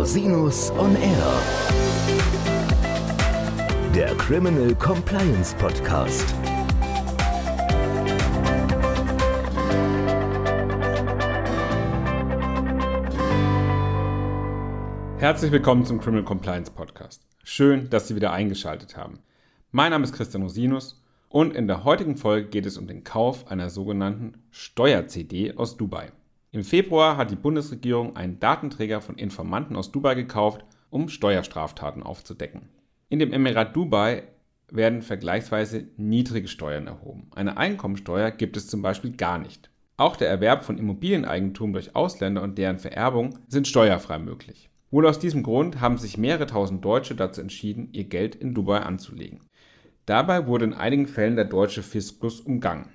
Rosinus on Air. Der Criminal Compliance Podcast. Herzlich willkommen zum Criminal Compliance Podcast. Schön, dass Sie wieder eingeschaltet haben. Mein Name ist Christian Rosinus und in der heutigen Folge geht es um den Kauf einer sogenannten Steuer-CD aus Dubai. Im Februar hat die Bundesregierung einen Datenträger von Informanten aus Dubai gekauft, um Steuerstraftaten aufzudecken. In dem Emirat Dubai werden vergleichsweise niedrige Steuern erhoben. Eine Einkommensteuer gibt es zum Beispiel gar nicht. Auch der Erwerb von Immobilieneigentum durch Ausländer und deren Vererbung sind steuerfrei möglich. Wohl aus diesem Grund haben sich mehrere tausend Deutsche dazu entschieden, ihr Geld in Dubai anzulegen. Dabei wurde in einigen Fällen der deutsche Fiskus umgangen.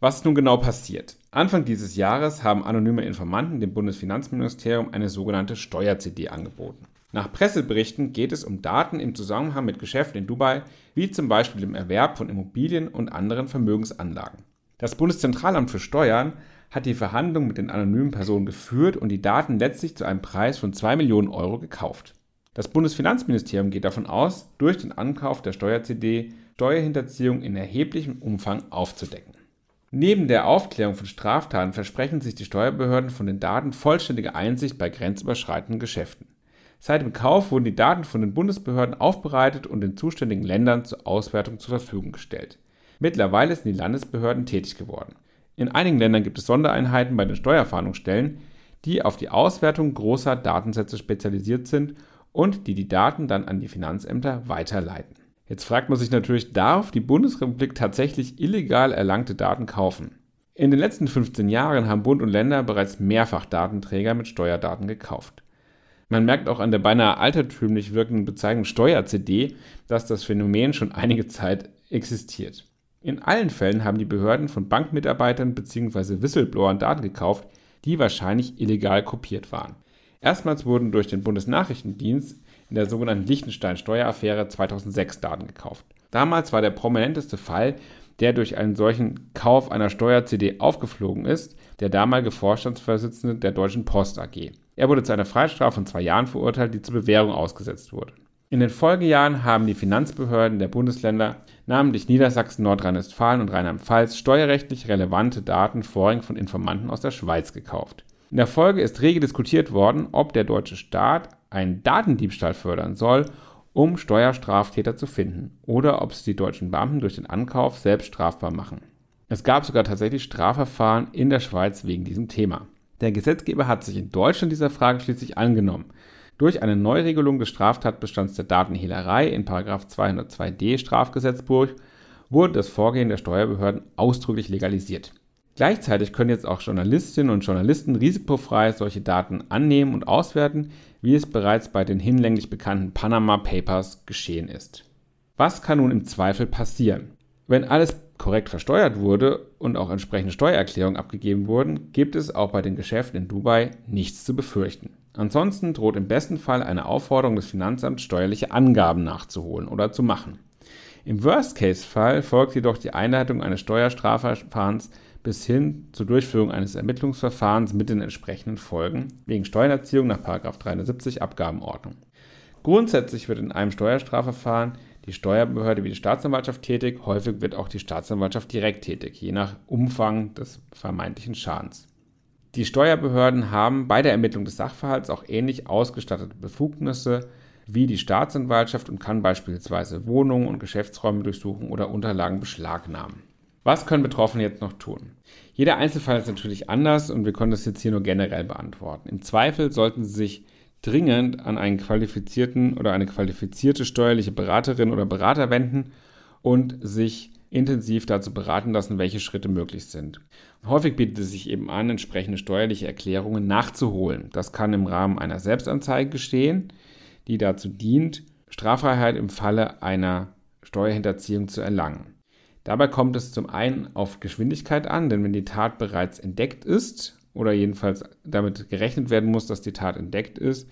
Was ist nun genau passiert? Anfang dieses Jahres haben anonyme Informanten dem Bundesfinanzministerium eine sogenannte Steuer-CD angeboten. Nach Presseberichten geht es um Daten im Zusammenhang mit Geschäften in Dubai, wie zum Beispiel dem Erwerb von Immobilien und anderen Vermögensanlagen. Das Bundeszentralamt für Steuern hat die Verhandlungen mit den anonymen Personen geführt und die Daten letztlich zu einem Preis von 2 Millionen Euro gekauft. Das Bundesfinanzministerium geht davon aus, durch den Ankauf der Steuer-CD Steuerhinterziehung in erheblichem Umfang aufzudecken. Neben der Aufklärung von Straftaten versprechen sich die Steuerbehörden von den Daten vollständige Einsicht bei grenzüberschreitenden Geschäften. Seit dem Kauf wurden die Daten von den Bundesbehörden aufbereitet und den zuständigen Ländern zur Auswertung zur Verfügung gestellt. Mittlerweile sind die Landesbehörden tätig geworden. In einigen Ländern gibt es Sondereinheiten bei den Steuerfahndungsstellen, die auf die Auswertung großer Datensätze spezialisiert sind und die die Daten dann an die Finanzämter weiterleiten. Jetzt fragt man sich natürlich, darf die Bundesrepublik tatsächlich illegal erlangte Daten kaufen? In den letzten 15 Jahren haben Bund und Länder bereits mehrfach Datenträger mit Steuerdaten gekauft. Man merkt auch an der beinahe altertümlich wirkenden Bezeichnung Steuer-CD, dass das Phänomen schon einige Zeit existiert. In allen Fällen haben die Behörden von Bankmitarbeitern bzw. Whistleblowern Daten gekauft, die wahrscheinlich illegal kopiert waren. Erstmals wurden durch den Bundesnachrichtendienst in der sogenannten Liechtenstein-Steueraffäre 2006 Daten gekauft. Damals war der prominenteste Fall, der durch einen solchen Kauf einer Steuer-CD aufgeflogen ist, der damalige Vorstandsvorsitzende der Deutschen Post AG. Er wurde zu einer Freiheitsstrafe von zwei Jahren verurteilt, die zur Bewährung ausgesetzt wurde. In den Folgejahren haben die Finanzbehörden der Bundesländer, namentlich Niedersachsen, Nordrhein-Westfalen und Rheinland-Pfalz, steuerrechtlich relevante Daten vorrangig von Informanten aus der Schweiz gekauft. In der Folge ist rege diskutiert worden, ob der deutsche Staat einen Datendiebstahl fördern soll, um Steuerstraftäter zu finden, oder ob es die deutschen Beamten durch den Ankauf selbst strafbar machen. Es gab sogar tatsächlich Strafverfahren in der Schweiz wegen diesem Thema. Der Gesetzgeber hat sich in Deutschland dieser Frage schließlich angenommen. Durch eine Neuregelung des Straftatbestands der Datenhehlerei in 202d Strafgesetzbuch wurde das Vorgehen der Steuerbehörden ausdrücklich legalisiert. Gleichzeitig können jetzt auch Journalistinnen und Journalisten risikofrei solche Daten annehmen und auswerten, wie es bereits bei den hinlänglich bekannten Panama Papers geschehen ist. Was kann nun im Zweifel passieren? Wenn alles korrekt versteuert wurde und auch entsprechende Steuererklärungen abgegeben wurden, gibt es auch bei den Geschäften in Dubai nichts zu befürchten. Ansonsten droht im besten Fall eine Aufforderung des Finanzamts, steuerliche Angaben nachzuholen oder zu machen. Im Worst-Case-Fall folgt jedoch die Einleitung eines Steuerstrafverfahrens bis hin zur Durchführung eines Ermittlungsverfahrens mit den entsprechenden Folgen wegen Steuererziehung nach 370 Abgabenordnung. Grundsätzlich wird in einem Steuerstrafverfahren die Steuerbehörde wie die Staatsanwaltschaft tätig, häufig wird auch die Staatsanwaltschaft direkt tätig, je nach Umfang des vermeintlichen Schadens. Die Steuerbehörden haben bei der Ermittlung des Sachverhalts auch ähnlich ausgestattete Befugnisse wie die Staatsanwaltschaft und kann beispielsweise Wohnungen und Geschäftsräume durchsuchen oder Unterlagen beschlagnahmen. Was können Betroffene jetzt noch tun? Jeder Einzelfall ist natürlich anders und wir können das jetzt hier nur generell beantworten. Im Zweifel sollten Sie sich dringend an einen qualifizierten oder eine qualifizierte steuerliche Beraterin oder Berater wenden und sich intensiv dazu beraten lassen, welche Schritte möglich sind. Häufig bietet es sich eben an, entsprechende steuerliche Erklärungen nachzuholen. Das kann im Rahmen einer Selbstanzeige geschehen, die dazu dient, Straffreiheit im Falle einer Steuerhinterziehung zu erlangen. Dabei kommt es zum einen auf Geschwindigkeit an, denn wenn die Tat bereits entdeckt ist oder jedenfalls damit gerechnet werden muss, dass die Tat entdeckt ist,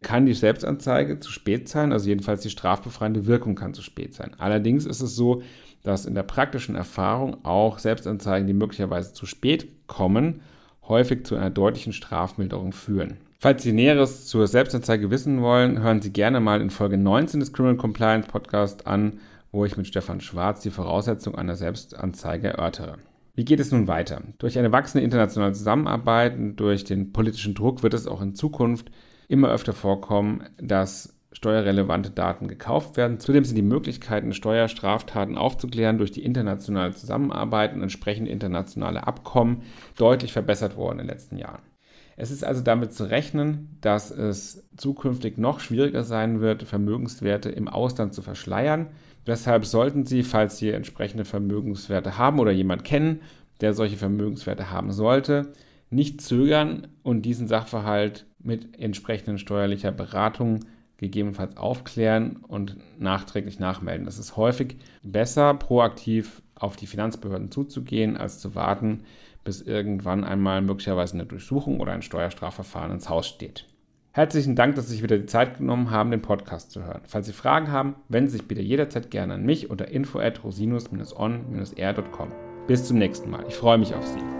kann die Selbstanzeige zu spät sein, also jedenfalls die strafbefreiende Wirkung kann zu spät sein. Allerdings ist es so, dass in der praktischen Erfahrung auch Selbstanzeigen, die möglicherweise zu spät kommen, häufig zu einer deutlichen Strafmilderung führen. Falls Sie Näheres zur Selbstanzeige wissen wollen, hören Sie gerne mal in Folge 19 des Criminal Compliance Podcast an, wo ich mit Stefan Schwarz die Voraussetzung einer Selbstanzeige erörtere. Wie geht es nun weiter? Durch eine wachsende internationale Zusammenarbeit und durch den politischen Druck wird es auch in Zukunft immer öfter vorkommen, dass steuerrelevante Daten gekauft werden. Zudem sind die Möglichkeiten, Steuerstraftaten aufzuklären durch die internationale Zusammenarbeit und entsprechende internationale Abkommen deutlich verbessert worden in den letzten Jahren. Es ist also damit zu rechnen, dass es zukünftig noch schwieriger sein wird, Vermögenswerte im Ausland zu verschleiern. Deshalb sollten Sie, falls Sie entsprechende Vermögenswerte haben oder jemand kennen, der solche Vermögenswerte haben sollte, nicht zögern und diesen Sachverhalt mit entsprechenden steuerlicher Beratung gegebenenfalls aufklären und nachträglich nachmelden. Es ist häufig besser, proaktiv auf die Finanzbehörden zuzugehen, als zu warten, bis irgendwann einmal möglicherweise eine Durchsuchung oder ein Steuerstrafverfahren ins Haus steht. Herzlichen Dank, dass Sie sich wieder die Zeit genommen haben, den Podcast zu hören. Falls Sie Fragen haben, wenden Sie sich bitte jederzeit gerne an mich unter info at rosinus-on-r.com. Bis zum nächsten Mal. Ich freue mich auf Sie.